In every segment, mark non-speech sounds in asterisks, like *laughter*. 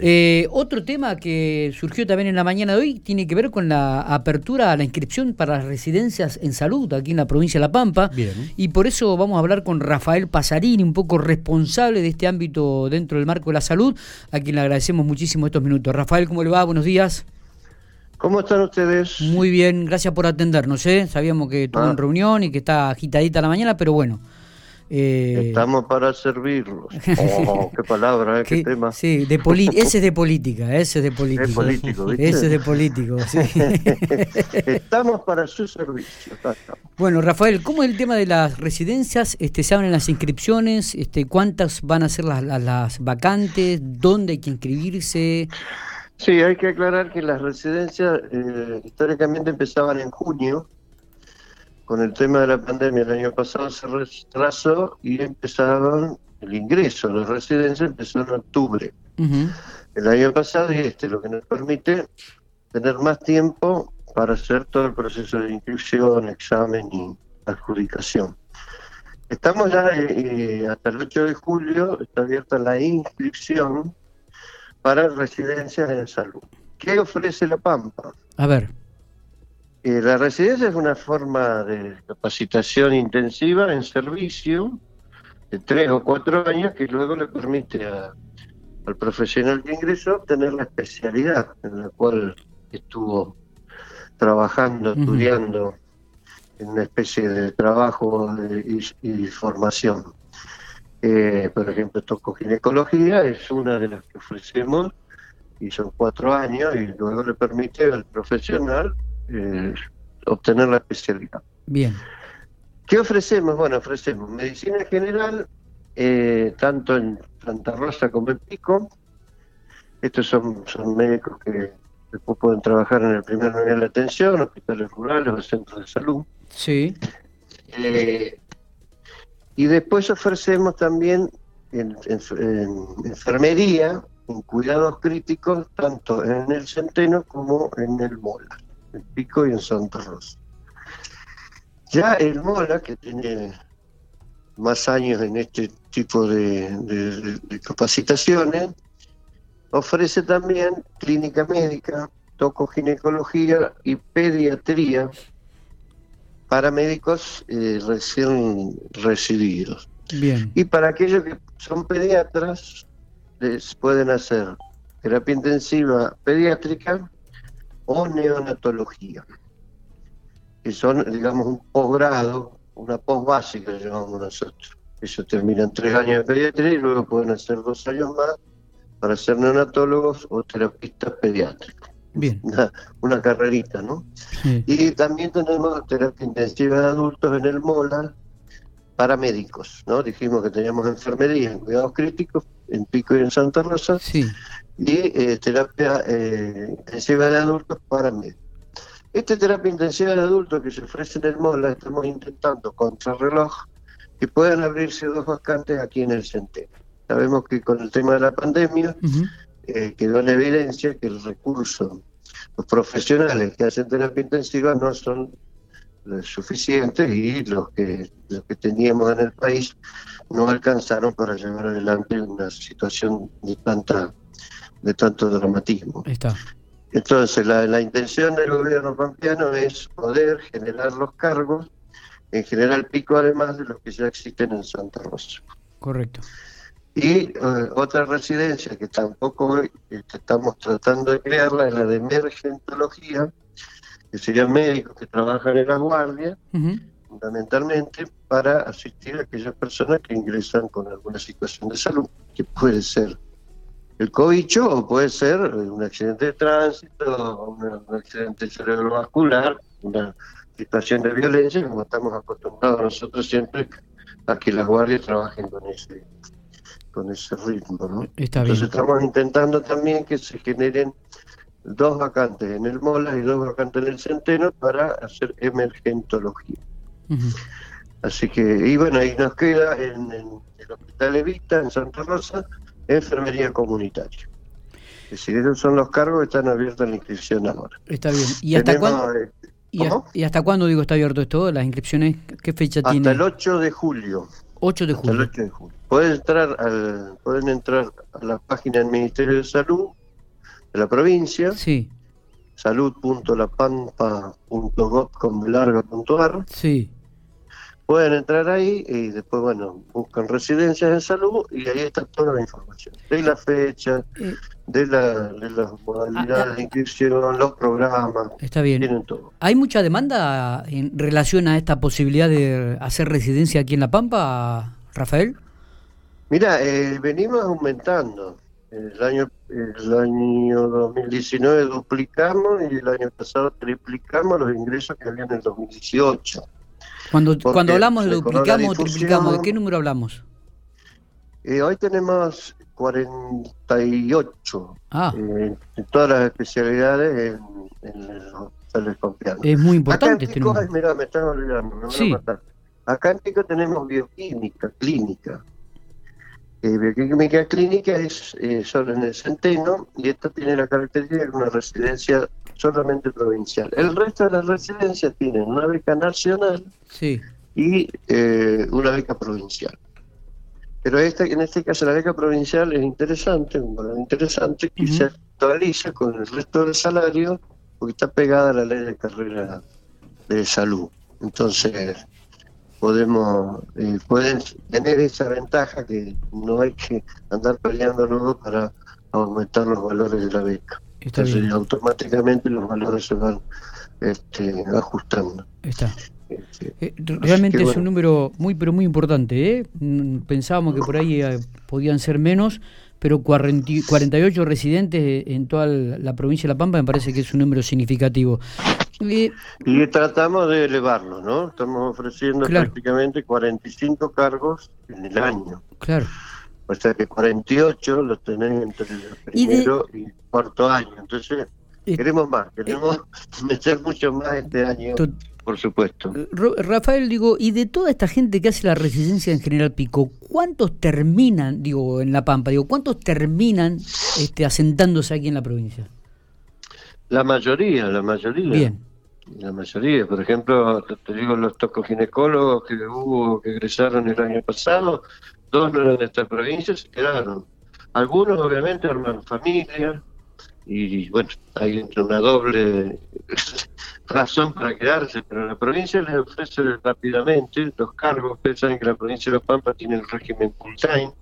Eh, otro tema que surgió también en la mañana de hoy tiene que ver con la apertura a la inscripción para las residencias en salud aquí en la provincia de La Pampa. Y por eso vamos a hablar con Rafael Pasarini, un poco responsable de este ámbito dentro del marco de la salud, a quien le agradecemos muchísimo estos minutos. Rafael, ¿cómo le va? Buenos días. ¿Cómo están ustedes? Muy bien, gracias por atendernos. ¿eh? Sabíamos que tuvo ah. reunión y que está agitadita la mañana, pero bueno. Eh, Estamos para servirlos. *laughs* Oh, qué palabra, ¿eh? qué, tema. Sí, de ese es de política, ese es de política. Es político, ¿viste? Ese es de político, sí. *laughs* Estamos para su servicio. Bueno, Rafael, ¿cómo es el tema de las residencias? Este, ¿Se abren las inscripciones? Este, ¿Cuántas van a ser las, las, vacantes? ¿Dónde hay que inscribirse? Sí, hay que aclarar que las residencias eh, históricamente empezaban en junio con el tema de la pandemia el año pasado se retrasó y empezaron el ingreso a las residencias empezó en octubre. El año pasado y este, lo que nos permite tener más tiempo para hacer todo el proceso de inscripción, examen y adjudicación. Estamos ya eh, hasta el 8 de julio, está abierta la inscripción para residencias en salud. ¿Qué ofrece la Pampa? A ver. Eh, la residencia es una forma de capacitación intensiva en servicio de tres o cuatro años que luego le permite al profesional que ingresó obtener la especialidad en la cual estuvo trabajando, estudiando en una especie de trabajo y, formación. Eh, por ejemplo, tocoginecología es una de las que ofrecemos y son cuatro años y luego le permite al profesional eh, obtener la especialidad. Bien. ¿Qué ofrecemos? Bueno, ofrecemos medicina general, eh, tanto en Santa Rosa como en Pico. Estos son, son médicos que después pueden trabajar en el primer nivel de atención, hospitales rurales o centros de salud. Sí. Eh, y después ofrecemos también en, enfermería, en cuidados críticos, tanto en el Centeno como en el Mola en Pico y en Santa Rosa. Ya el Mola, que tiene más años en este tipo de, capacitaciones, ofrece también clínica médica, tocoginecología y pediatría para médicos eh, recién recibidos. Bien. Y para aquellos que son pediatras, les pueden hacer terapia intensiva pediátrica o neonatología, que son, digamos, un posgrado, una posbásica, llamamos nosotros. Eso termina en tres años de pediatría y luego pueden hacer dos años más para ser neonatólogos o terapistas pediátricos. Bien. *laughs* Una, carrerita, ¿no? Y también tenemos terapia intensiva de adultos en el MOLA para médicos, ¿no? Dijimos que teníamos enfermería en cuidados críticos en Pico y en Santa Rosa. Sí y eh, terapia eh, intensiva de adultos para médicos. Esta terapia intensiva de adultos que se ofrece en el MOLA, estamos intentando contrarreloj que puedan abrirse dos vacantes aquí en el Centeno. Sabemos que con el tema de la pandemia eh, quedó en evidencia que el recurso, los profesionales que hacen terapia intensiva no son suficientes y los que, los que teníamos en el país no alcanzaron para llevar adelante una situación de tanta de tanto dramatismo. Está. Entonces, la, la intención del gobierno pampeano es poder generar los cargos, en general pico además de los que ya existen en Santa Rosa. Correcto. Y eh, otra residencia que tampoco este, estamos tratando de crearla es la de emergentología, que serían médicos que trabajan en la guardia, fundamentalmente para asistir a aquellas personas que ingresan con alguna situación de salud, que puede ser el cobicho o puede ser un accidente de tránsito, un, accidente cerebrovascular, una situación de violencia, como estamos acostumbrados nosotros siempre a que las guardias trabajen con ese con ese ritmo. ¿no? Entonces estamos intentando también que se generen dos vacantes en el Mola y dos vacantes en el Centeno para hacer emergentología. Así que, y bueno, ahí nos queda en, en el Hospital Evita, en Santa Rosa, enfermería comunitaria. Es decir, esos son los cargos que están abiertos en la inscripción ahora. Está bien. ¿Y hasta cuándo? ¿Y, hasta cuándo digo está abierto esto? ¿Las inscripciones qué fecha tiene? Hasta el 8 de julio. 8 de julio. Pueden entrar, al, pueden entrar a la página del Ministerio de Salud de la provincia. Sí. salud.lapampa.gov.ar. Sí pueden entrar ahí y después, bueno, buscan residencias en salud y ahí está toda la información. De la fecha, de, la, de las modalidades ah, ah. de inscripción, los programas. Está bien. Tienen todo. ¿Hay mucha demanda en relación a esta posibilidad de hacer residencia aquí en La Pampa, Rafael? Mira, eh, venimos aumentando. El año, el año 2019 duplicamos y el año pasado triplicamos los ingresos que había en el 2018. Cuando, cuando hablamos de duplicamos o triplicamos, ¿de qué número hablamos? Eh, hoy tenemos 48 ah. eh, en todas las especialidades en, los hospitales confiables. Es muy importante este número. Mira, me están olvidando, me sí. a. Acá en Pico tenemos bioquímica, clínica. Eh, bioquímica clínica es eh, solo en el centeno y esto tiene la característica de una residencia solamente provincial. El resto de las residencias tienen una beca nacional y eh, una beca provincial. Pero este, en este caso la beca provincial es interesante, un valor interesante, que se actualiza con el resto del salario porque está pegada a la ley de carrera de salud. Entonces, podemos eh, pueden tener esa ventaja que no hay que andar peleando luego para aumentar los valores de la beca. Entonces automáticamente los valores se van este, ajustando. Está. Este, eh, realmente es un número muy pero muy importante. ¿eh? Mm, pensábamos que por ahí eh, podían ser menos, pero 48 residentes en toda la provincia de La Pampa me parece que es un número significativo. y tratamos de elevarlo, ¿no? Estamos ofreciendo prácticamente 45 cargos en el año. Claro. O sea que 48 los tenés entre el primero y, cuarto año. Entonces, queremos más, queremos meter mucho más este año. Por supuesto. Rafael, digo, y de toda esta gente que hace la residencia en General Pico, ¿cuántos terminan, digo, en La Pampa, digo, cuántos terminan este, asentándose aquí en la provincia? La mayoría, la mayoría. Bien. La mayoría, por ejemplo, te digo, los tocoginecólogos que hubo, que egresaron el año pasado, dos no eran de esta provincia, se quedaron. Algunos, obviamente, arman familia, y bueno, hay una doble *laughs* razón para quedarse, pero la provincia les ofrece rápidamente los cargos. Ustedes saben que la provincia de Los Pampas tiene el régimen full time,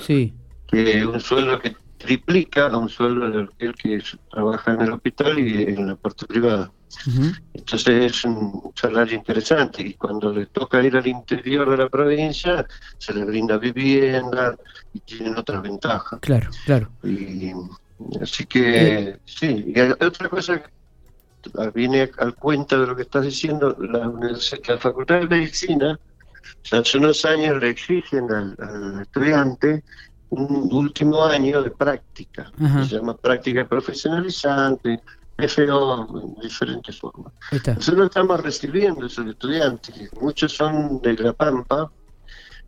sí. que es un sueldo que triplica a un sueldo de aquel que trabaja en el hospital y en la parte privada. Entonces es un salario interesante y cuando le toca ir al interior de la provincia se le brinda vivienda y tienen otra ventaja. Claro, claro. Y, así que eh. sí, y otra cosa viene al cuenta de lo que estás diciendo, la, la Facultad de Medicina hace unos años le exigen al estudiante un último año de práctica, se llama práctica profesionalizante, FO, en diferentes formas. Nosotros estamos recibiendo esos estudiantes, muchos son de La Pampa,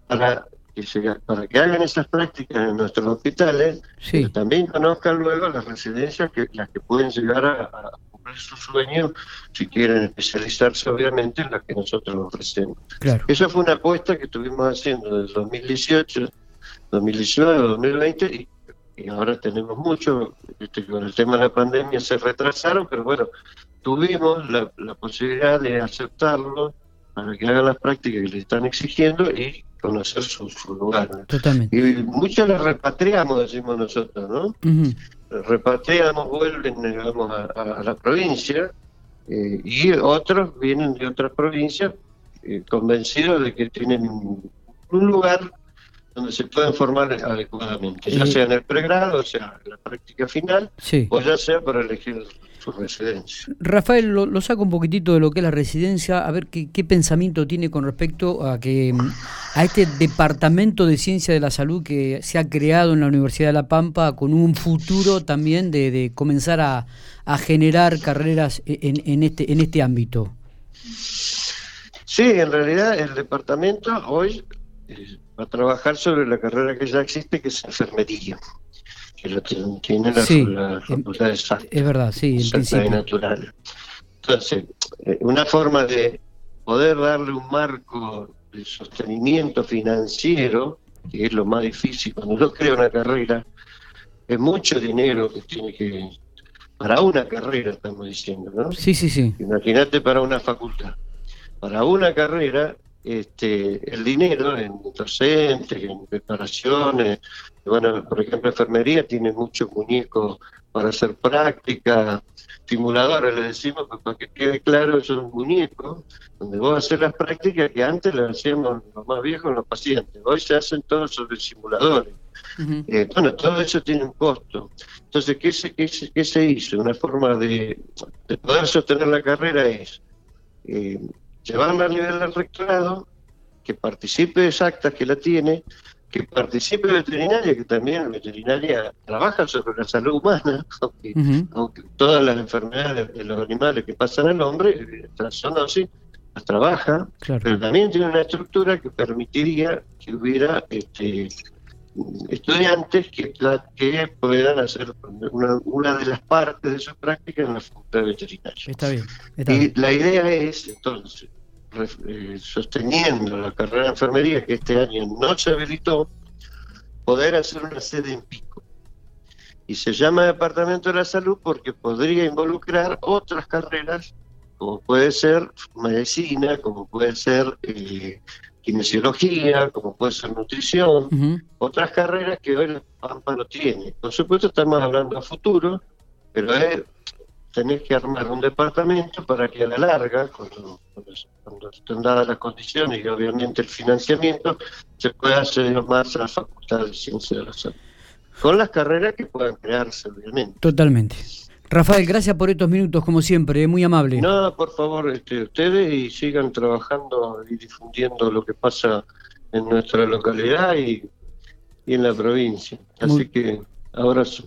para que, se, para que hagan esas prácticas en nuestros hospitales, pero también conozcan luego las residencias que las que pueden llegar a, cumplir su sueño si quieren especializarse obviamente en las que nosotros ofrecemos. Claro. Esa fue una apuesta que estuvimos haciendo desde 2018 2019, 2020 y, y ahora tenemos mucho, con el tema de la pandemia se retrasaron, pero bueno, tuvimos la, posibilidad de aceptarlo para que hagan las prácticas que le están exigiendo y conocer su, lugar. Totalmente. Y muchos los repatriamos, decimos nosotros, ¿no? Repatriamos, vuelven, digamos, a, la provincia eh, y otros vienen de otras provincias eh, convencidos de que tienen un lugar donde se pueden formar adecuadamente, ya sea en el pregrado, o sea en la práctica final, o ya sea para elegir su residencia. Rafael, lo, saco un poquitito de lo que es la residencia, a ver qué, pensamiento tiene con respecto a que a este departamento de ciencia de la salud que se ha creado en la Universidad de La Pampa con un futuro también de, comenzar a, generar carreras en, en, este en este ámbito. Sí, en realidad el departamento hoy eh, a trabajar sobre la carrera que ya existe, que es enfermería, que lo tiene, la, facultad de Salta. Es verdad, sí, en natural. Entonces, eh, una forma de poder darle un marco sostenimiento financiero, que es lo más difícil cuando uno crea una carrera, es mucho dinero que tiene que para una carrera estamos diciendo, ¿no? Sí, sí, sí. Imagínate para una facultad. Para una carrera, este, el dinero en docentes, en preparaciones, bueno, por ejemplo, enfermería tiene muchos muñecos para hacer práctica, simuladores, le decimos, pues, para que quede claro, son muñecos donde vos haces las prácticas que antes las hacíamos los más viejos los pacientes. Hoy se hacen todos sobre simuladores. Eh, bueno, todo eso tiene un costo. Entonces, ¿qué se, qué se, qué se hizo? Una forma de, poder sostener la carrera es eh, llevarla a nivel del rectorado, que participe de que la tiene, que participe veterinaria, que también veterinaria trabaja sobre la salud humana, *laughs* aunque, todas las enfermedades de los animales que pasan al hombre, son así, las trabaja, pero también tiene una estructura que permitiría que hubiera este, estudiantes que, que puedan hacer una, de las partes de su práctica en la facultad veterinaria. Está bien. y la idea es, entonces, eh, sosteniendo la carrera de enfermería que este año no se habilitó, poder hacer una sede en Pico. Y se llama Departamento de la Salud porque podría involucrar otras carreras, como puede ser medicina, como puede ser eh, kinesiología, como puede ser nutrición, otras carreras que hoy la Pampa no tiene. Por supuesto estamos hablando a futuro, pero es tenés que armar un departamento para que a la larga, cuando, estén dadas las condiciones y obviamente el financiamiento, se pueda hacer más a la Facultad de Ciencias de la Salud. Con las carreras que puedan crearse, obviamente. Totalmente. Rafael, gracias por estos minutos, como siempre, eh, muy amable. No, por favor, este, ustedes y sigan trabajando y difundiendo lo que pasa en nuestra localidad y, en la provincia. Así que, abrazo.